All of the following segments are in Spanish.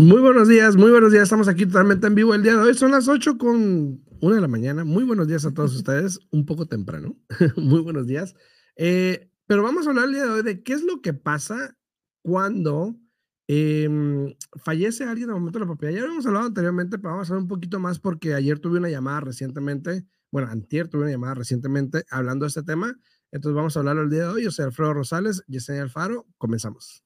Muy buenos días, muy buenos días. Estamos aquí totalmente en vivo el día de hoy. Son las 8 con 1 de la mañana. Muy buenos días a todos ustedes. Un poco temprano. muy buenos días. Eh, pero vamos a hablar el día de hoy de qué es lo que pasa cuando em, fallece alguien en el momento de la propiedad. Ya habíamos hablado anteriormente, pero vamos a hablar un poquito más porque ayer tuve una llamada recientemente, bueno, antier tuve una llamada recientemente hablando de este tema. Entonces vamos a hablarlo el día de hoy. Yo soy Alfredo Rosales, Yesenia Alfaro. Comenzamos.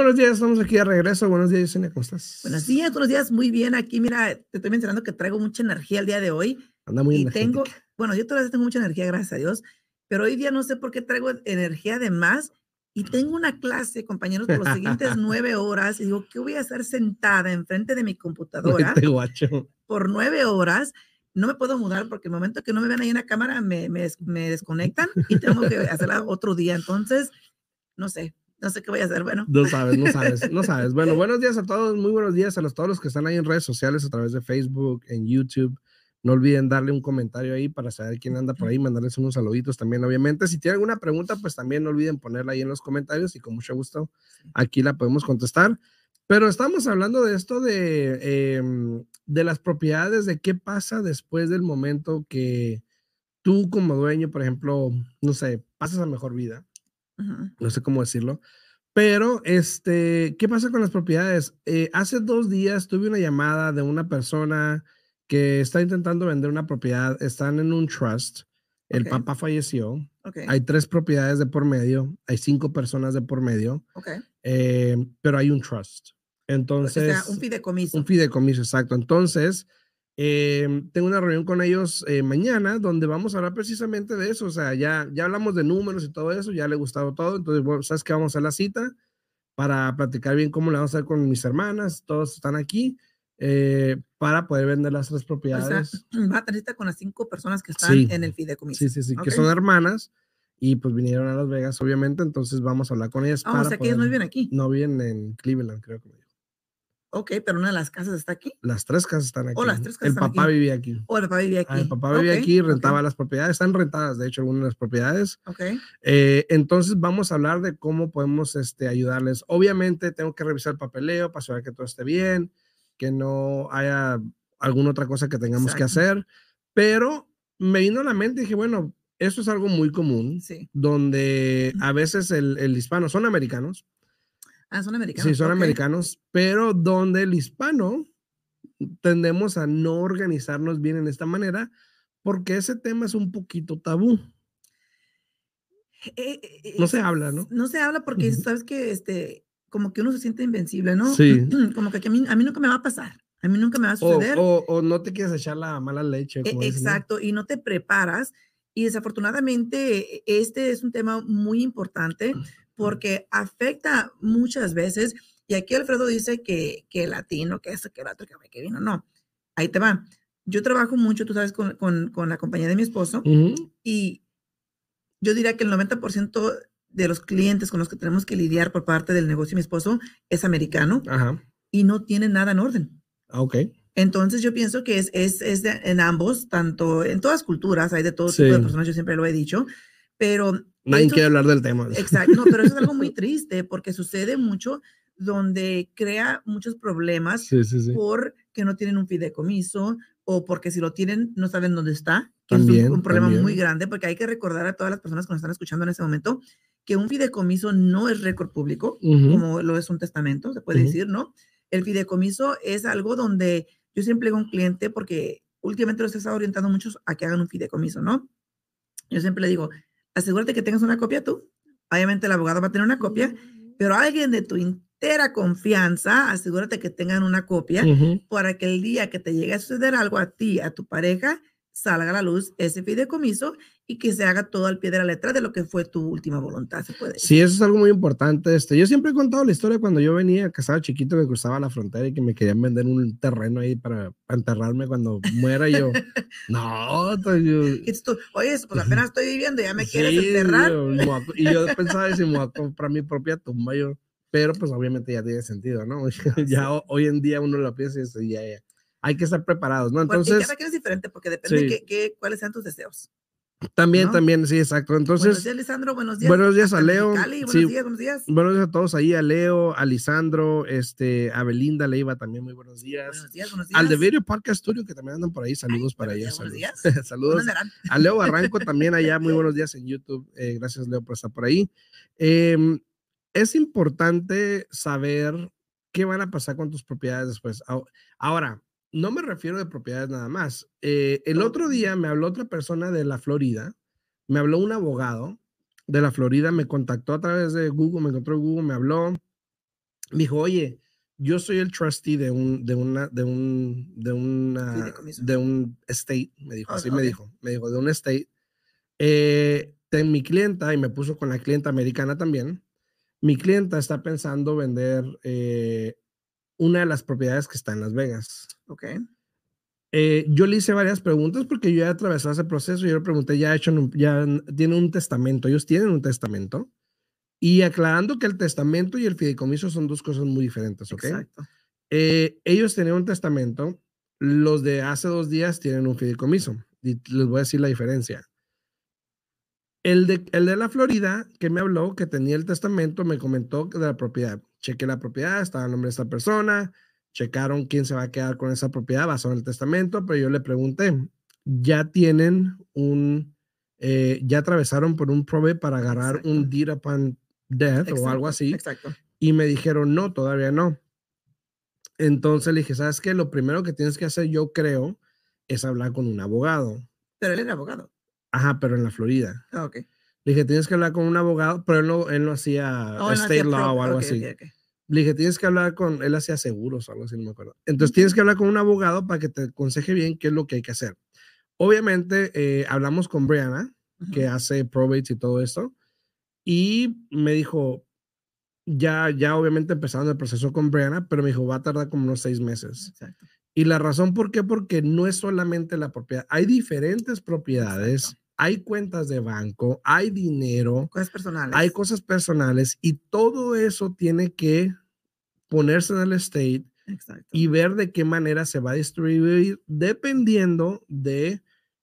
Buenos días, estamos aquí de regreso. Buenos días, Yesenia, ¿cómo estás? Buenos días, buenos días, muy bien. Aquí, mira, te estoy mencionando que traigo mucha energía el día de hoy. Anda muy y energética. tengo, bueno, yo todavía tengo mucha energía, gracias a Dios, pero hoy día no sé por qué traigo energía de más y tengo una clase, compañeros, por los siguientes nueve horas. Y digo, ¿qué voy a hacer sentada enfrente de mi computadora guacho. por nueve horas? No me puedo mudar porque el momento que no me ven ahí en la cámara me, me, me desconectan y tengo que hacerla otro día. Entonces, no sé, no sé qué voy a hacer. Bueno, No sabes, no sabes, no sabes. Bueno, buenos días a todos, muy buenos días a los, todos los que están ahí en redes sociales, a través de Facebook, en YouTube. No olviden darle un comentario ahí para saber quién anda por ahí, mandarles unos saluditos también, obviamente. Si tienen alguna pregunta, pues también no olviden ponerla ahí en los comentarios y con mucho gusto aquí la podemos contestar. Pero estamos hablando de esto de, em, de las propiedades, de qué pasa después del momento que tú como dueño, por ejemplo, no sé, pasas a mejor vida no sé cómo decirlo. Pero, este, ¿qué pasa con las propiedades? Eh, hace dos días tuve una llamada de una persona que está intentando vender una propiedad, están en un trust, el Ok. papá falleció, hay tres propiedades de por medio, hay cinco personas de por medio, eh, pero hay un trust. O Entonces, sea, un fideicomiso. un fideicomiso, exacto. Entonces, eh, tengo una reunión con ellos eh, mañana donde vamos a hablar precisamente de eso. O sea, ya, ya hablamos de números y todo eso, ya le ha gustado todo. Entonces, bueno, ¿sabes qué? Vamos a la cita para platicar bien cómo le vamos a hacer con mis hermanas. Todos están aquí eh, para poder vender las tres O sea, propiedades. va a tener cita con las cinco personas que están Sí. en el fideicomiso. Sí, sí, sí, que Ok. son hermanas y pues vinieron a Las Vegas, obviamente. Entonces, vamos a hablar con ellas. Ah, para o sea que ellos no viven aquí. No viven en Cleveland, creo que. Ok, pero una de las casas está aquí. Las tres casas están aquí. las tres casas El están papá aquí. vivía aquí. O el papá vivía aquí. Ah, el papá vivía aquí, ok, rentaba las propiedades, están rentadas, de hecho, algunas de las propiedades. Ok, Eh, entonces vamos a hablar de cómo podemos este, ayudarles. Obviamente tengo que revisar el papeleo para saber que todo esté bien, que no haya alguna otra cosa que tengamos que Exacto. hacer, pero me vino a la mente y dije, bueno, eso es algo muy común, sí. donde a veces el, el hispano, son americanos, Ah, son americanos. sí, son ok. americanos, pero donde el hispano tendemos a no organizarnos bien en esta manera, porque ese tema es un poquito tabú. Eh, eh, eh, No se habla, ¿no? No se habla porque sabes que este, como que uno se siente invencible, ¿no? Sí. Como que a mí, a mí nunca me va a pasar. A mí nunca me va a O, suceder. o- o no te quieres echar la mala leche. E- como dicen, ¿no? Exacto, y no te preparas. Y desafortunadamente, e- este es un tema muy importante porque afecta muchas veces. Y aquí Alfredo dice que, que latino, que esto, que el otro, que, que vino. No, ahí te va. Yo trabajo mucho, tú sabes, con, con, con la compañía de mi esposo Ujú, y yo diría que el 90% de los clientes con los que tenemos que lidiar por parte del negocio de mi esposo es americano Ajá. y no tiene nada en orden. ah, Ok. Entonces yo pienso que es, es, es de- en ambos, tanto en todas culturas, hay de todo tipo de Sí. personas, yo siempre lo he dicho, pero... Nadie quiere hablar del tema. Exacto, no, pero eso es algo muy triste porque sucede mucho donde crea muchos problemas Sí, sí, sí. porque no tienen un fideicomiso o porque si lo tienen no saben dónde está, que es un- También, un, problema muy también. grande porque hay que recordar a todas las personas que nos están escuchando en este momento que un fideicomiso no es récord público, Ujú, como lo es un testamento, se puede Ujú. decir, ¿no? El fideicomiso es algo donde yo siempre digo a un cliente, porque últimamente los he estado orientando muchos a que hagan un fideicomiso, ¿no? Yo siempre le digo, asegúrate que tengas una copia tú. Obviamente el abogado va a tener una copia, pero alguien de tu, entera confianza, asegúrate que tengan una copia para que el día que te llegue a suceder algo a ti, a tu pareja, salga a la luz ese fideicomiso y que se haga todo al pie de la letra de lo que fue tu última voluntad, se puede. Sí, eso es algo muy importante. Este, yo siempre he contado la historia cuando yo venía, que estaba chiquito, que cruzaba la frontera y que me querían vender un terreno ahí para, para enterrarme cuando muera. Y yo, no, yo, Oye, pues apenas estoy viviendo, ya me quieres Sí, enterrar. yo, a y yo pensaba si me voy a comprar mi propia tumba, yo, pero pues obviamente ya tiene sentido, ¿no? ya ho- hoy en día uno lo piensa y dice, ya, ya, hay que estar preparados, ¿no? Bueno, y Entonces, cada quien es diferente porque depende Sí. qué- cuáles sean tus deseos. También, ¿no? también, sí, exacto. buenos Entonces, días, Lisandro. Buenos días. buenos días a Leo, Buenos sí. días, buenos días. buenos días a todos ahí, a Leo, a Lisandro, este, a Belinda Leiva también, muy buenos días. Buenos días, buenos días. Al de Video Podcast Studio, que también andan por ahí, saludos para buenos ellos. buenos Saludos. días. saludos. A Leo Barranco también allá, muy buenos días en YouTube. Eh, gracias, Leo, por estar por ahí. Em, es importante saber qué van a pasar con tus propiedades después. Ahora, no me refiero de propiedades nada más. Eh, el otro día me habló otra persona de la Florida, me habló un abogado de la Florida, me contactó a través de Google, me encontró en Google, me habló, me dijo, oye, yo soy el trustee de un, de una, de un, de una, de un estate, me dijo, así me dijo, me dijo, de un estate. Eh, ten mi clienta, y me puso con la clienta americana también, mi clienta está pensando vender eh, una de las propiedades que está en Las Vegas. Ok. Eh, yo le hice varias preguntas porque yo ya he atravesado ese proceso. Yo le pregunté, ya, hecho un- ya n- tiene un testamento. Ellos tienen un testamento. Y aclarando que el testamento y el fideicomiso son dos cosas muy diferentes, ¿ok? Exacto. Eh, ellos tenían un testamento. Los de hace dos días tienen un fideicomiso. Y les voy a decir la diferencia. El de, el de la Florida, que me habló, que tenía el testamento, me comentó de la propiedad. Chequé la propiedad, estaba el nombre de esta persona, checaron quién se va a quedar con esa propiedad basado en el testamento, pero yo le pregunté, ¿ya tienen un, eh, ya atravesaron por un probate para agarrar Exacto. un deed upon death o algo Exacto, así? Exacto. Y me dijeron, no, todavía no. Entonces le dije, ¿sabes qué? Lo primero que tienes que hacer, yo creo, es hablar con un abogado. Pero él era abogado. Ajá, pero en la Florida. Ah, ok. Le dije, tienes que hablar con un abogado, pero él no, él no hacía Oh, él no state hacía law o algo ok, así. ok, ok. Le dije, tienes que hablar con, él hacía seguros o algo así, no me acuerdo. Entonces tienes que hablar con un abogado para que te aconseje bien qué es lo que hay que hacer. Obviamente, eh, hablamos con Brianna, que Ujú. hace probates y todo esto, y me dijo, ya, ya obviamente empezaron el proceso con Brianna, pero me dijo, va a tardar como unos seis meses. Exacto. Y la razón por qué, porque no es solamente la propiedad, hay diferentes propiedades, Exacto. Hay cuentas de banco, hay dinero, Cosas personales. hay cosas personales y todo eso tiene que ponerse en el estate Exacto. y ver de qué manera se va a distribuir dependiendo de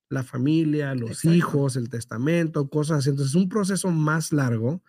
la familia, los Exacto. hijos, el testamento, cosas así. Entonces es un proceso más largo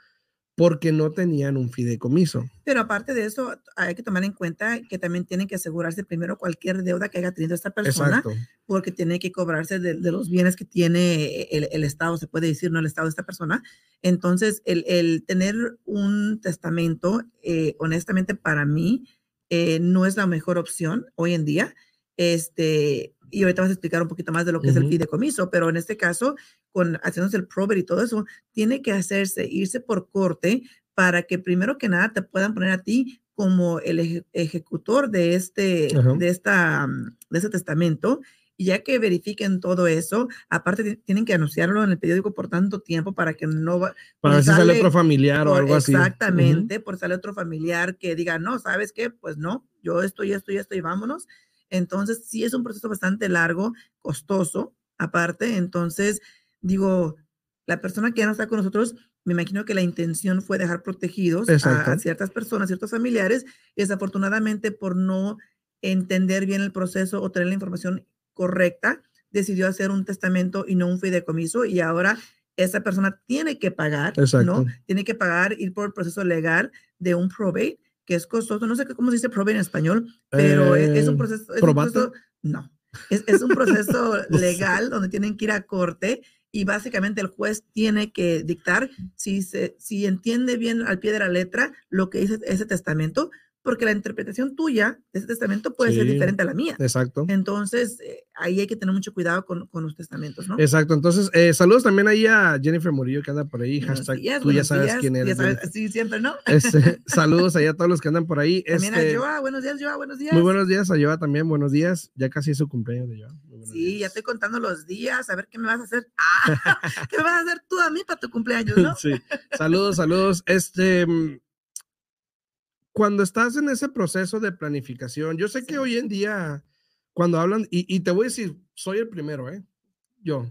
porque no tenían un fideicomiso. Pero aparte de eso, hay que tomar en cuenta que también tienen que asegurarse primero cualquier deuda que haya tenido esta persona, Exacto. porque tiene que cobrarse de, de los bienes que tiene el, el Estado, se puede decir, no el Estado de esta persona. Entonces, el, el tener un testamento, eh, honestamente, para mí, eh, no es la mejor opción hoy en día. Este, y ahorita vas a explicar un poquito más de lo que es el fideicomiso, pero en este caso, con haciéndose el probate y todo eso, tiene que hacerse, irse por corte para que primero que nada te puedan poner a ti como el eje- ejecutor de este, Ajá. de esta, mm, de ese testamento. Y ya que verifiquen todo eso, aparte ti- tienen que anunciarlo en el periódico por tanto tiempo para que no va, Para ver si sale sale otro familiar o por- algo así. Exactamente, por sale otro familiar que diga, no, ¿sabes qué? Pues no, yo estoy, esto y esto y vámonos. Entonces, sí es un proceso bastante largo, costoso, aparte. Entonces, digo, la persona que ya no está con nosotros, me imagino que la intención fue dejar protegidos a, ciertas personas, ciertos familiares, y desafortunadamente por no entender bien el proceso o tener la información correcta, decidió hacer un testamento y no un fideicomiso, y ahora esa persona tiene que pagar, Exacto. ¿no? Tiene que pagar, ir por el proceso legal de un probate, que es costoso. No sé cómo se dice probate en español, pero es, es un Eh, proceso. es un ¿probate? proceso- no, es, es un proceso legal donde tienen que ir a corte y básicamente el juez tiene que dictar si, se, si entiende bien al pie de la letra lo que dice ese testamento, porque la interpretación tuya de ese testamento puede ser diferente a la mía. Exacto. Entonces, eh, ahí hay que tener mucho cuidado con, con los testamentos, ¿no? Exacto. Entonces, eh, saludos también ahí a Jennifer Murillo que anda por ahí. Buenos Hashtag, días, tú ya sabes días, quién ya eres. sabes, sí, siempre, ¿no? Este, saludos ahí a todos los que andan por ahí. También Este, a Joa, buenos días, Joa, buenos días. muy buenos días a Joa también. Buenos días. Ya casi es su cumpleaños de Joa. Sí, ya estoy contando los días, a ver qué me vas a hacer. Ah, ¿Qué me vas a hacer tú a mí para tu cumpleaños, no? Sí. Saludos, saludos. Este, mm, cuando estás en ese proceso de planificación, yo sé que hoy en día, cuando hablan, y, y te voy a decir, soy el primero, ¿eh? Yo.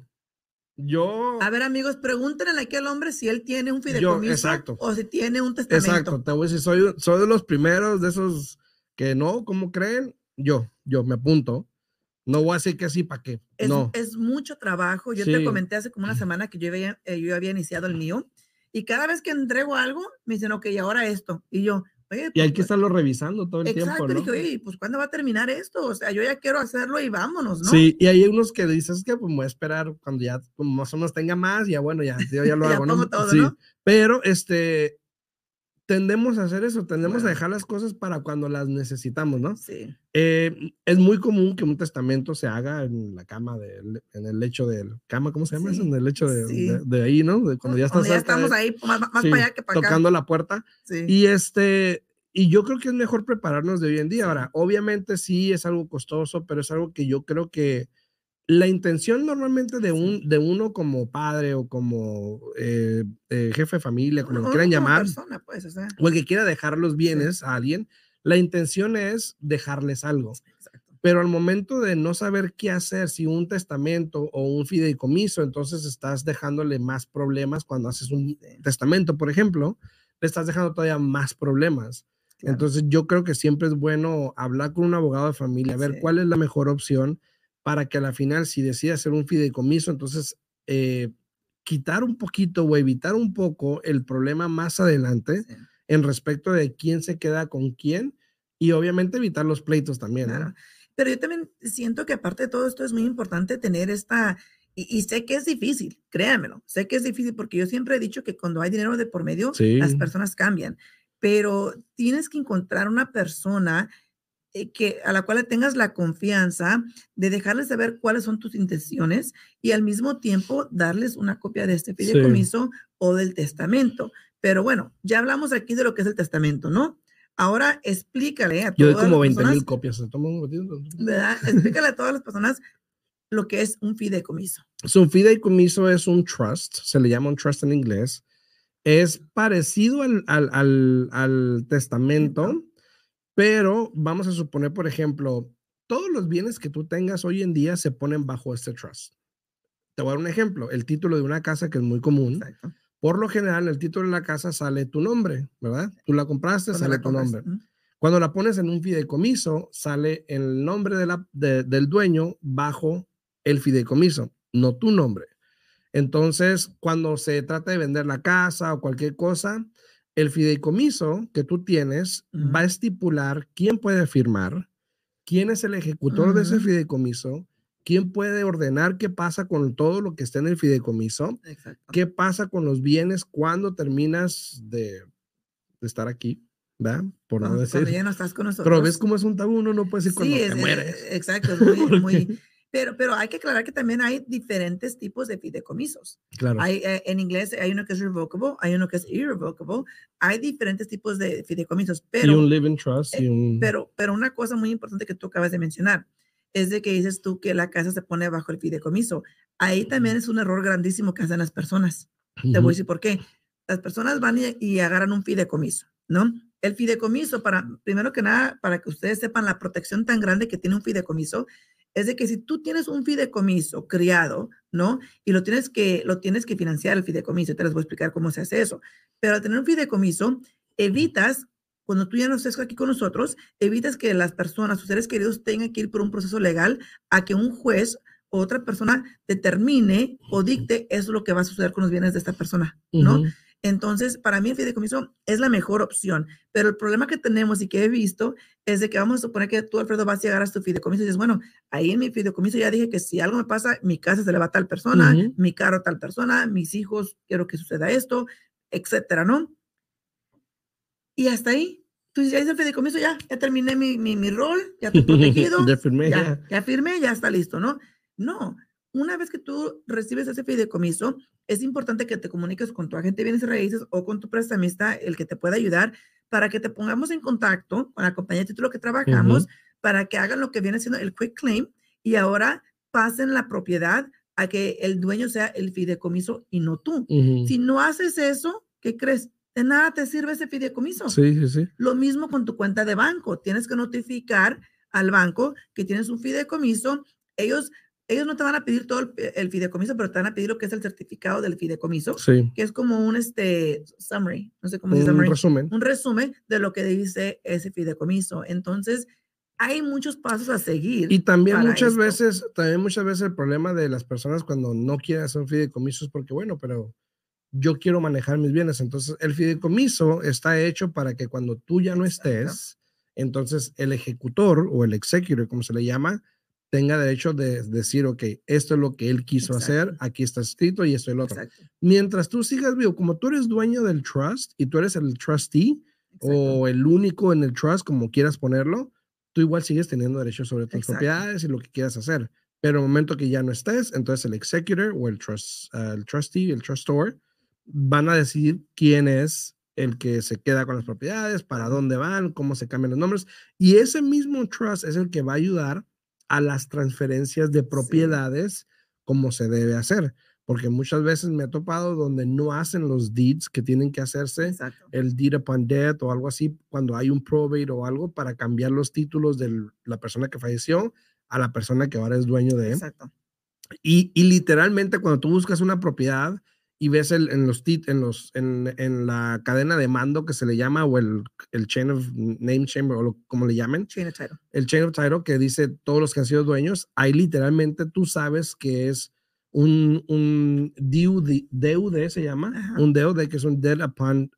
Yo. A ver, amigos, pregúntenle aquí al hombre si él tiene un fideicomiso exacto. o si tiene un testamento. Exacto, te voy a decir, soy, soy de los primeros de esos que no, ¿cómo creen? Yo, yo me apunto. No voy a decir que sí, ¿para qué? Es, no. es mucho trabajo. Yo te Sí. comenté hace como una semana que yo había, eh, yo había iniciado el mío y cada vez que entrego algo me dicen, ok, ahora esto. Y yo, y hay pues, que estarlo revisando todo el Exacto, tiempo, ¿no? dije, oye, pues ¿cuándo va a terminar esto? O sea, yo ya quiero hacerlo y vámonos, ¿no? Sí, y hay unos que dices que pues voy a esperar cuando ya como más o menos tenga más, ya bueno, ya, yo ya lo Ya hago, ¿no? todo, sí, ¿no? pero este, tendemos a hacer eso, tendemos Claro. a dejar las cosas para cuando las necesitamos, ¿no? Sí, Eh, es muy común que un testamento se haga en la cama, del, en el lecho del, cama, ¿cómo se llama eso? Sí, En el lecho de, sí. de- de ahí, ¿no? De cuando ya estás ya de- estamos ahí, más, más sí, para allá que para acá. tocando la puerta. Sí. Y este, y yo creo que es mejor prepararnos de hoy en día. Ahora, obviamente sí es algo costoso, pero es algo que yo creo que la intención normalmente de, un, de uno como padre o como eh, eh, jefe de familia, como lo quieran llamar, persona, pues, o sea, o el que quiera dejar los bienes a alguien, la intención es dejarles algo. exacto. Pero al momento de no saber qué hacer, si un testamento o un fideicomiso, entonces estás dejándole más problemas cuando haces un Sí, testamento, por ejemplo, le estás dejando todavía más problemas. claro. Entonces yo creo que siempre es bueno hablar con un abogado de familia, a ver Sí. cuál es la mejor opción para que a la final, si decide hacer un fideicomiso, entonces eh, quitar un poquito o evitar un poco el problema más adelante Sí, en respecto de quién se queda con quién y obviamente evitar los pleitos también. ¿no? claro. Pero yo también siento que aparte de todo esto es muy importante tener esta, y, y sé que es difícil, créanmelo, sé que es difícil porque yo siempre he dicho que cuando hay dinero de por medio, las personas cambian, pero tienes que encontrar una persona que, a la cual le tengas la confianza de dejarles saber cuáles son tus intenciones y al mismo tiempo darles una copia de este Sí. fideicomiso o del testamento. Pero bueno, ya hablamos aquí de lo que es el testamento, ¿no? Ahora explícale a Yo todas como las 20 mil copias. ¿verdad? Explícale a todas las personas lo que es un fideicomiso. So, un fideicomiso es un trust, se le llama un trust en inglés. Es parecido al, al, al, al testamento, pero vamos a suponer, por ejemplo, todos los bienes que tú tengas hoy en día se ponen bajo este trust. Te voy a dar un ejemplo, el título de una casa que es muy común. Exacto. Por lo general, en el título de la casa sale tu nombre, ¿verdad? Tú la compraste, Cuando sale la tu nombre. ¿no? Cuando la pones en un fideicomiso, sale el nombre de la, de- del dueño bajo el fideicomiso, no tu nombre. Entonces, cuando se trata de vender la casa o cualquier cosa, el fideicomiso que tú tienes Ujú. va a estipular quién puede firmar, quién es el ejecutor de ese fideicomiso, quién puede ordenar qué pasa con todo lo que está en el fideicomiso, Exacto. qué pasa con los bienes cuando terminas de, de estar aquí, ¿verdad? Por no Cuando, decir. cuando ya no estás con nosotros. Pero ves cómo es un tabú, uno no puede decir cuando Sí, te es, eh, mueres. exacto, es muy, muy- pero, pero hay que aclarar que también hay diferentes tipos de fideicomisos. Claro. Hay, eh, en inglés hay uno que es revocable, hay uno que es irrevocable, hay diferentes tipos de fideicomisos, y pero, un living trust y eh, un. pero, pero una cosa muy importante que tú acabas de mencionar es de que dices tú que la casa se pone bajo el fideicomiso. Ahí también es un error grandísimo que hacen las personas. Te voy a decir por qué. Las personas van y, y agarran un fideicomiso, ¿no? El fideicomiso, para, primero que nada, para que ustedes sepan la protección tan grande que tiene un fideicomiso, es de que si tú tienes un fideicomiso criado, ¿no? Y lo tienes que, lo tienes que financiar el fideicomiso, te les voy a explicar cómo se hace eso. Pero al tener un fideicomiso, evitas, cuando tú ya no estés aquí con nosotros, evitas que las personas, sus seres queridos, tengan que ir por un proceso legal a que un juez o otra persona determine o dicte eso es lo que va a suceder con los bienes de esta persona, ¿no? Entonces, para mí el fideicomiso es la mejor opción, pero el problema que tenemos y que he visto es de que vamos a suponer que tú, Alfredo, vas a llegar a tu fideicomiso y dices, bueno, ahí en mi fideicomiso ya dije que si algo me pasa, mi casa se le va a tal persona, mi carro a tal persona, mis hijos, quiero que suceda esto, etcétera, ¿no? Y hasta ahí, tú ya hice el fideicomiso, ya, ya terminé mi, mi, mi rol, ya estoy protegido. ya firmé. Ya, ya firmé, ya está listo, ¿no? No, una vez que tú recibes ese fideicomiso, es importante que te comuniques con tu agente de bienes raíces o con tu prestamista, el que te pueda ayudar, para que te pongamos en contacto con la compañía de título que trabajamos, para que hagan lo que viene siendo el quick claim y ahora pasen la propiedad a que el dueño sea el fideicomiso y no tú. Si no haces eso, ¿qué crees? De nada te sirve ese fideicomiso. Sí, sí, sí. Lo mismo con tu cuenta de banco. Tienes que notificar al banco que tienes un fideicomiso. Ellos ellos no te van a pedir todo el, fideicomiso, pero te van a pedir lo que es el certificado del fideicomiso, sí. que es como un este, summary, no sé cómo se Un resumen. un resumen de lo que dice ese fideicomiso. Entonces, hay muchos pasos a seguir. Y también muchas esto. veces, también muchas veces el problema de las personas cuando no quieren hacer un fideicomiso es porque, bueno, pero yo quiero manejar mis bienes. Entonces, el fideicomiso está hecho para que cuando tú ya no estés, entonces el ejecutor o el executor, como se le llama, tenga derecho de decir, ok, esto es lo que él quiso hacer, aquí está escrito y esto es lo otro. Exacto, Mientras tú sigas vivo, como tú eres dueño del trust y tú eres el trustee exacto. o el único en el trust, como quieras ponerlo, tú igual sigues teniendo derecho sobre tus propiedades y lo que quieras hacer. Pero en el momento que ya no estés, entonces el executor o el, trust, ah, el trustee, el trustor, van a decidir quién es el que se queda con las propiedades, para dónde van, cómo se cambian los nombres. Y ese mismo trust es el que va a ayudar a las transferencias de propiedades como se debe hacer. Porque muchas veces me ha topado donde no hacen los deeds que tienen que hacerse Exacto. el deed upon death o algo así, cuando hay un probate o algo para cambiar los títulos de la persona que falleció a la persona que ahora es dueño de. Exacto. Y, y literalmente cuando tú buscas una propiedad y ves el, en los tit- en los en, en la cadena de mando que se le llama o el, el chain of name chain o lo- como le llamen, Chain of title. el chain of title que dice todos los que han sido dueños, ahí literalmente tú sabes que es un, un DUD, DUD se llama, Ajá. un DUD que es un deed upon,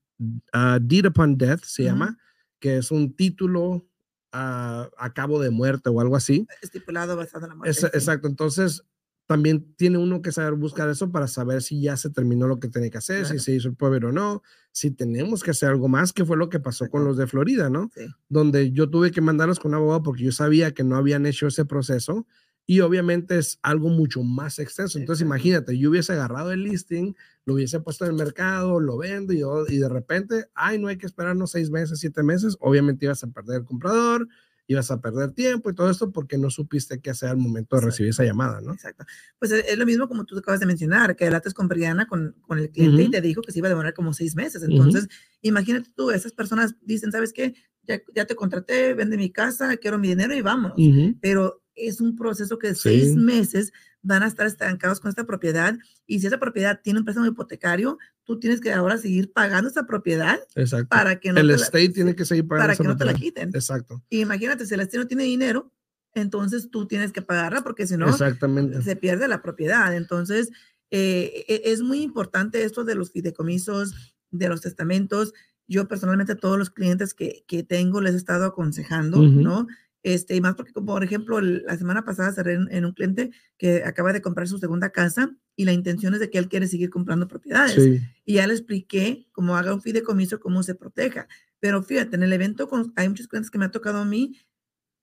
ah, deed upon death se Ujú. llama, que es un título ah, a cabo de muerte o algo así. Estipulado basado en la muerte. Es- sí. Exacto, entonces también tiene uno que saber buscar eso para saber si ya se terminó lo que tenía que hacer, Claro. si se hizo el probate o no, si tenemos que hacer algo más, que fue lo que pasó con los de Florida, ¿no? Sí. donde yo tuve que mandarlos con un abogado porque yo sabía que no habían hecho ese proceso y obviamente es algo mucho más extenso. Entonces Exacto. imagínate, yo hubiese agarrado el listing, lo hubiese puesto en el mercado, lo vendo y, y de repente, ay, no hay que esperarnos seis meses, siete meses, obviamente ibas a perder el comprador, ibas a perder tiempo y todo esto porque no supiste qué hacer al momento de Exacto. recibir esa llamada, ¿no? Exacto. Pues es, es lo mismo como tú acabas de mencionar, que hablaste con Brianna, con, con el cliente, y Ujú. te dijo que se iba a demorar como seis meses. Entonces, imagínate tú, esas personas dicen, ¿sabes qué? Ya, ya te contraté, vende mi casa, quiero mi dinero y vámonos. Ujú. Pero es un proceso que Sí. seis meses van a estar estancados con esta propiedad. Y si esa propiedad tiene un préstamo hipotecario, tú tienes que ahora seguir pagando esa propiedad Exacto. para que no, el te, estate la, tiene que seguir pagando para esa que no te la propiedad. quiten. Exacto. Y imagínate, si el estate no tiene dinero, entonces tú tienes que pagarla porque si no, Exactamente. se pierde la propiedad. Entonces, eh, e- es muy importante esto de los fideicomisos, de los testamentos. Yo personalmente a todos los clientes que, que tengo les he estado aconsejando. ¿no? Este, y más porque, como por ejemplo, el- la semana pasada cerré en, en un cliente que acaba de comprar su segunda casa y la intención es de que él quiere seguir comprando propiedades. Sí. Y ya le expliqué cómo haga un fideicomiso, cómo se proteja. Pero fíjate, en el evento con- hay muchos clientes que me ha tocado a mí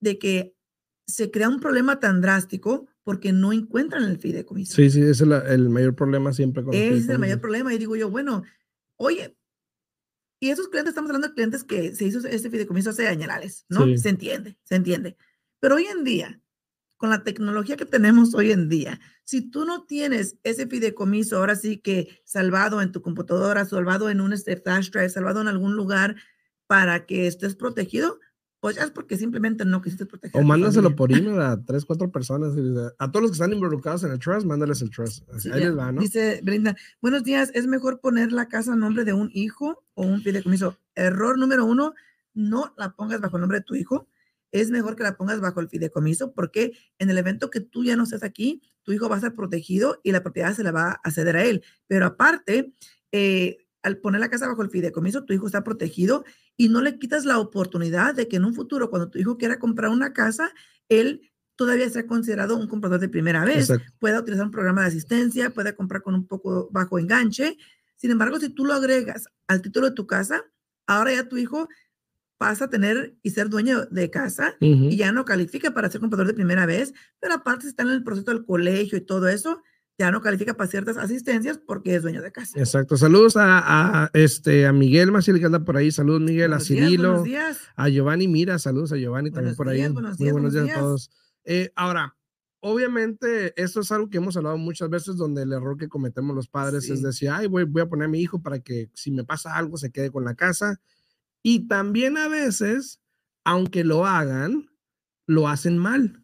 de que se crea un problema tan drástico porque no encuentran el fideicomiso. Sí, sí, ese es el mayor problema siempre con Ese es el mayor problema. Y digo yo, bueno, oye, y esos clientes, estamos hablando de clientes que se hizo este fideicomiso hace años, ¿no? Sí. Se entiende, se entiende. Pero hoy en día, con la tecnología que tenemos hoy en día, si tú no tienes ese fideicomiso, ahora sí que salvado en tu computadora, salvado en un este, flash drive, salvado en algún lugar para que estés protegido, pues ya es porque simplemente no quisiste proteger. O mándaselo por email a tres, cuatro personas. A todos los que están involucrados en el trust, mándales el trust. Así, Sí, ahí les va, ¿no? Dice Brenda, buenos días, ¿es mejor poner la casa a nombre de un hijo o un fideicomiso? Error número uno, no la pongas bajo el nombre de tu hijo. Es mejor que la pongas bajo el fideicomiso porque en el evento que tú ya no estés aquí, tu hijo va a ser protegido y la propiedad se la va a ceder a él. Pero aparte, eh, al poner la casa bajo el fideicomiso, tu hijo está protegido y no le quitas la oportunidad de que en un futuro, cuando tu hijo quiera comprar una casa, él todavía sea considerado un comprador de primera vez Exacto. pueda utilizar un programa de asistencia, pueda comprar con un poco bajo enganche. Sin embargo, si tú lo agregas al título de tu casa, ahora ya tu hijo pasa a tener y ser dueño de casa y ya no califica para ser comprador de primera vez, pero aparte si está en el proceso del colegio y todo eso, ya no califica para ciertas asistencias porque es dueño de casa. Exacto. Saludos a, a, este, a Miguel Maciel que anda por ahí. Saludos, Miguel, a Buenos días, Cirilo, buenos días. a Giovanni Mira. Saludos a Giovanni también Buenos por ahí. días, buenos Muy días, buenos días a días. todos. Eh, ahora, obviamente, esto es algo que hemos hablado muchas veces, donde el error que cometemos los padres es Sí. decir, ay, voy, voy a poner a mi hijo para que si me pasa algo se quede con la casa. Y también a veces, aunque lo hagan, lo hacen mal.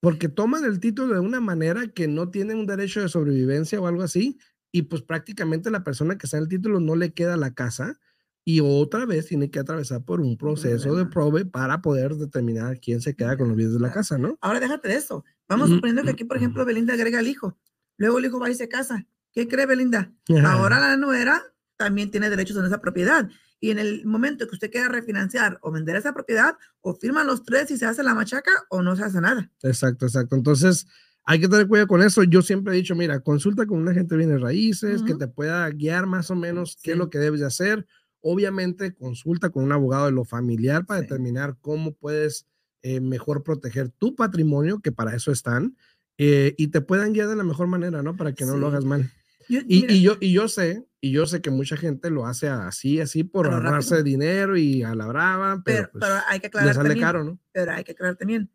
Porque toman el título de una manera que no tienen un derecho de sobrevivencia o algo así, y pues prácticamente la persona que está en el título no le queda la casa y otra vez tiene que atravesar por un proceso de probe para poder determinar quién se queda con los bienes de la casa, ¿no? Ahora déjate de eso. Vamos suponiendo que aquí, por ejemplo, Belinda agrega al hijo. Luego el hijo va y se casa. ¿Qué cree Belinda? Ahora la nuera también tiene derechos en esa propiedad. Y en el momento que usted quiera refinanciar o vender esa propiedad, o firman los tres y se hace la machaca o no se hace nada. Exacto, exacto. Entonces, hay que tener cuidado con eso. Yo siempre he dicho, mira, consulta con un agente de bienes raíces que Ujú. te pueda guiar más o menos qué es Sí. lo que debes de hacer. Obviamente, consulta con un abogado de lo familiar para Sí. determinar cómo puedes eh, mejor proteger tu patrimonio, que para eso están, eh, y te puedan guiar de la mejor manera, ¿no? Para que no lo Sí. hagas mal. Yo- Y, y yo, y yo sé, y yo sé que mucha gente lo hace así, así por lo ahorrarse rápido. dinero y a la brava, pero, pero, pues, pero hay que aclarar también. caro, ¿no? Pero hay que aclarar también.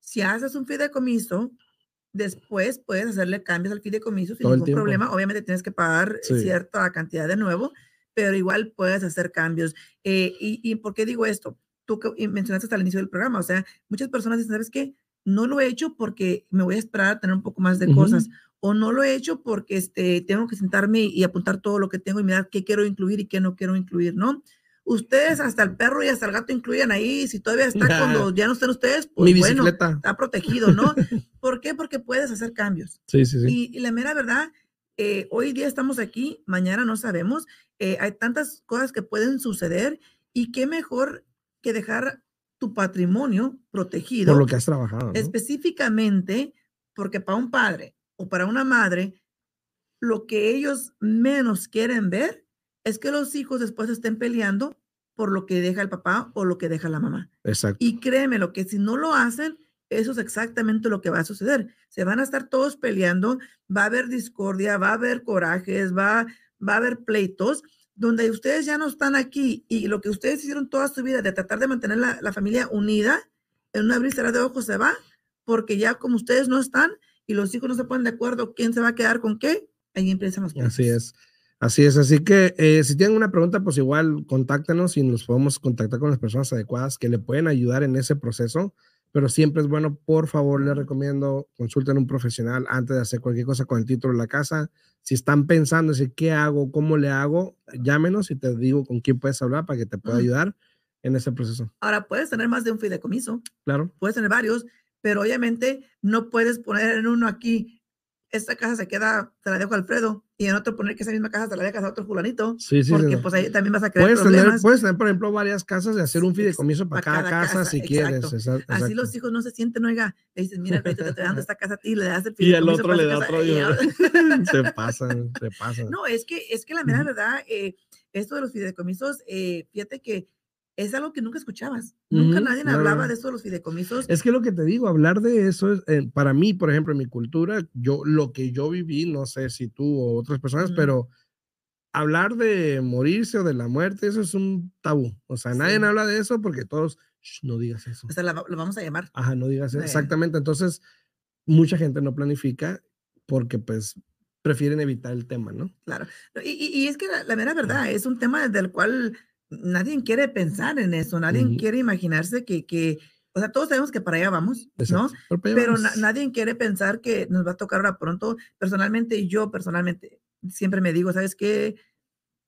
Si haces un fideicomiso, después puedes hacerle cambios al fideicomiso sin Todo ningún problema. Obviamente tienes que pagar Sí. cierta cantidad de nuevo, pero igual puedes hacer cambios. Eh, y, ¿Y por qué digo esto? Tú mencionaste hasta el inicio del programa, o sea, muchas personas dicen, ¿sabes qué? No lo he hecho porque me voy a esperar a tener un poco más de cosas, o no lo he hecho porque este, tengo que sentarme y apuntar todo lo que tengo y mirar qué quiero incluir y qué no quiero incluir, ¿no? Ustedes hasta el perro y hasta el gato incluyen ahí, si todavía está cuando ya no están ustedes, pues Mi bueno, está protegido, ¿no? ¿Por qué? Porque puedes hacer cambios. Sí, sí, sí. Y, y la mera verdad, eh, hoy día estamos aquí, mañana no sabemos. eh, hay tantas cosas que pueden suceder y qué mejor que dejar tu patrimonio protegido por lo que has trabajado. ¿no? específicamente porque para un padre o para una madre, lo que ellos menos quieren ver es que los hijos después estén peleando por lo que deja el papá o lo que deja la mamá. Exacto. Y créeme, lo que si no lo hacen, eso es exactamente lo que va a suceder. Se van a estar todos peleando, va a haber discordia, va a haber corajes, va, va a haber pleitos, donde ustedes ya no están aquí y lo que ustedes hicieron toda su vida de tratar de mantener la, la familia unida, en una brisa de ojos se va, porque ya como ustedes no están y los hijos no se ponen de acuerdo quién se va a quedar con qué, ahí empiezan los pleitos. Así es. Así es. Así que eh, si tienen una pregunta, pues igual contáctenos y nos podemos contactar con las personas adecuadas que le pueden ayudar en ese proceso. Pero siempre es bueno, por favor, les recomiendo consulten a un profesional antes de hacer cualquier cosa con el título de la casa. Si están pensando, decir, ¿qué hago? ¿Cómo le hago? Llámenos y te digo con quién puedes hablar para que te pueda ayudar en ese proceso. Ahora, puedes tener más de un fideicomiso, Claro. puedes tener varios, pero obviamente no puedes poner en uno aquí, esta casa se queda, te la dejo a Alfredo, y en otro poner que esa misma casa te la dejas a otro fulanito, Sí, sí. porque sí. pues ahí también vas a crear Puedes tener, problemas. puedes tener, por ejemplo, varias casas y hacer un fideicomiso para para cada, casa, casa, si quieres. exacto. Así los hijos no se sienten, oiga, le dices, mira, te estoy dando esta casa a ti, le das el Y el fideicomiso otro le da otro. y y- se pasan, se pasan. No, es que, es que la mera verdad, eh, esto de los fideicomisos, eh, fíjate que es algo que nunca escuchabas. Nunca nadie no, hablaba de eso de los fideicomisos. Es que lo que te digo, hablar de eso, es, eh, para mí, por ejemplo, en mi cultura, yo lo que yo viví, no sé si tú o otras personas, pero hablar de morirse o de la muerte, eso es un tabú. O sea, nadie Sí. habla de eso porque todos, "Shh, no digas eso. O sea, la lo vamos a llamar. Ajá, no digas eso. Eh. Exactamente. Entonces, mucha gente no planifica porque pues prefieren evitar el tema, ¿no? Claro. Y, y- y es que la, la mera verdad es un tema del cual nadie quiere pensar en eso, nadie Ujú. quiere imaginarse que, que, o sea, todos sabemos que para allá vamos, ¿no? Exacto. Pero, pues, Pero vamos. na- nadie quiere pensar que nos va a tocar ahora pronto. Personalmente, yo personalmente siempre me digo, ¿sabes qué?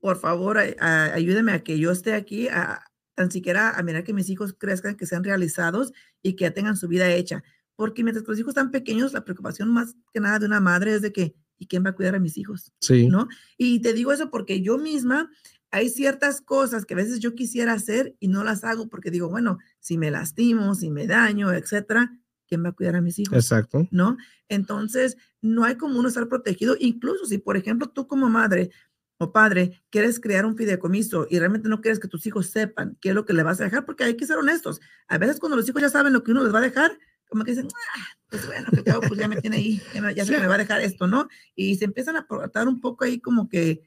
Por favor, ayúdeme a que yo esté aquí, a, tan siquiera a mirar que mis hijos crezcan, que sean realizados y que ya tengan su vida hecha. Porque mientras que los hijos están pequeños, la preocupación más que nada de una madre es de que, ¿y quién va a cuidar a mis hijos? Sí. ¿no? Y te digo eso porque yo misma hay ciertas cosas que a veces yo quisiera hacer y no las hago porque digo, bueno, si me lastimo, si me daño, etcétera, ¿quién va a cuidar a mis hijos? Exacto. ¿No? Entonces, no hay como uno estar protegido, incluso si, por ejemplo, tú como madre o padre quieres crear un fideicomiso y realmente no quieres que tus hijos sepan qué es lo que le vas a dejar, porque hay que ser honestos. A veces cuando los hijos ya saben lo que uno les va a dejar, como que dicen, ah, pues bueno, que tengo, pues ya me tiene ahí, ya, se me va a dejar esto, ¿no? Y se empiezan a portar un poco ahí como que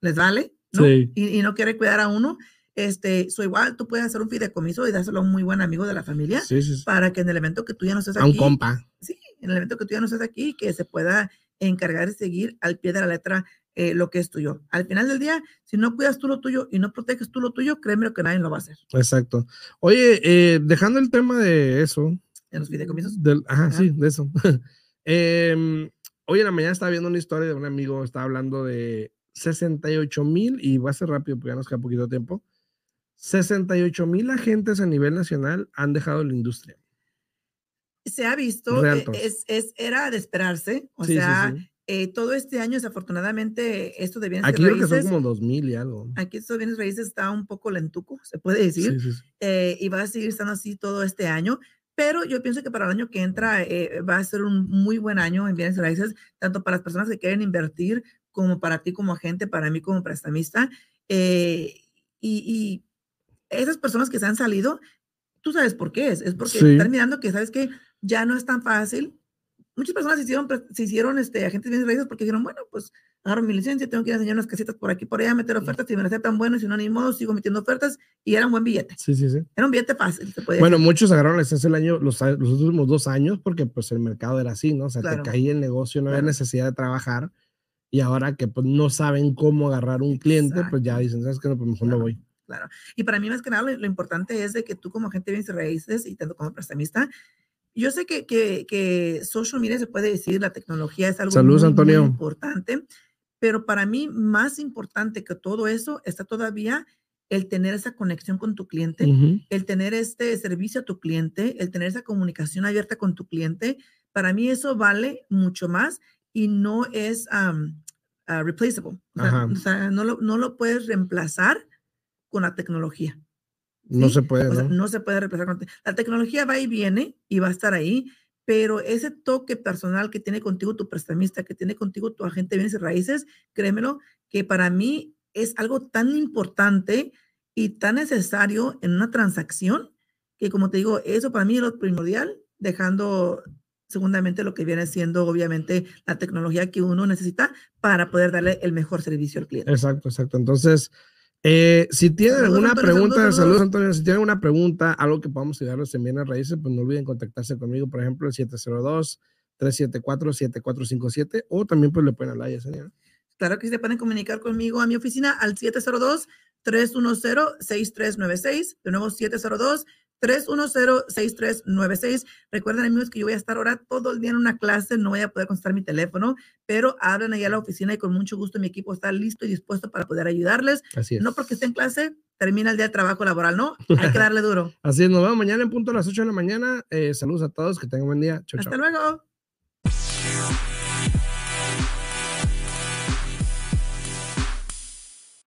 les vale, ¿no? Y, y, no quiere cuidar a uno. Este, so igual tú puedes hacer un fideicomiso y dárselo a un muy buen amigo de la familia para que en el evento que tú ya no estés aquí. A un compa. Sí, en el evento que tú ya no estés aquí, que se pueda encargar de seguir al pie de la letra eh, lo que es tuyo. Al final del día, si no cuidas tú lo tuyo y no proteges tú lo tuyo, créeme que nadie lo va a hacer. Exacto. Oye, eh, dejando el tema de eso. ¿De los fideicomisos? Del, ajá, sí, de eso. eh, hoy en la mañana estaba viendo una historia de un amigo, estaba hablando de 68 mil, y va a ser rápido porque ya nos queda poquito tiempo. 68 mil agentes a nivel nacional han dejado la industria. Se ha visto, eh, es, es, era de esperarse, o sea, eh, todo este año, desafortunadamente, esto de bienes Aquí raíces. Aquí creo que son como 2000 y algo. Aquí esto de bienes raíces está un poco lentuco, se puede decir, eh, y va a seguir estando así todo este año. Pero yo pienso que para el año que entra va a ser un muy buen año en bienes raíces, tanto para las personas que quieren invertir, como para ti como agente, para mí como prestamista. y, y esas personas que se han salido, tú sabes por qué es, es porque están mirando que, ¿sabes que Ya no es tan fácil. Muchas personas se hicieron, se hicieron este, agentes bien raíces porque dijeron, bueno, pues agarro mi licencia, tengo que ir a enseñar unas casitas por aquí, por allá, meter ofertas, si me las tan buenas, si no, ni modo, sigo metiendo ofertas, y era un buen billete. Sí, sí, sí. Era un billete fácil. Se bueno, muchos agarraron la licencia el año, los, los, últimos dos años, porque pues el mercado era así, ¿no? O sea, te caía el negocio, no había necesidad de trabajar, y ahora que pues no saben cómo agarrar un cliente, pues ya dicen, ¿sabes qué? No, pues mejor no voy claro. Y para mí más que nada lo, importante es de que tú como agente de bienes raíces y tanto como prestamista, yo sé que, que, que, social media se puede decir, la tecnología es algo muy, importante, pero para mí más importante que todo eso está todavía el tener esa conexión con tu cliente, el tener este servicio a tu cliente, el tener esa comunicación abierta con tu cliente. Para mí eso vale mucho más y no es um, replaceable. O sea, no, lo, no lo puedes reemplazar con la tecnología. No se puede. ¿no? no se puede reemplazar con la tecnología va y viene y va a estar ahí, pero ese toque personal que tiene contigo tu prestamista, que tiene contigo tu agente de bienes y raíces, créemelo, que para mí es algo tan importante y tan necesario en una transacción que como te digo, eso para mí es lo primordial, dejando segundamente lo que viene siendo obviamente la tecnología que uno necesita para poder darle el mejor servicio al cliente. Exacto, exacto. Entonces, eh, si tienen alguna pregunta, saludos, Antonio, si tienen alguna pregunta, algo que podamos ayudarles en bienes raíces, pues no olviden contactarse conmigo, por ejemplo, el 702-374-7457 o también pues le pueden hablar a señora. Claro que se pueden comunicar conmigo a mi oficina al 702-310-6396, de nuevo 702 310-6396. Recuerden, amigos, que yo voy a estar ahora todo el día en una clase, no voy a poder contestar mi teléfono, pero hablen allá a la oficina y con mucho gusto mi equipo está listo y dispuesto para poder ayudarles. Así es. No porque esté en clase, termina el día de trabajo laboral, ¿no? Hay que darle duro. Así es, nos vemos mañana en punto a las 8 de la mañana. Eh, saludos a todos, que tengan buen día. Hasta luego.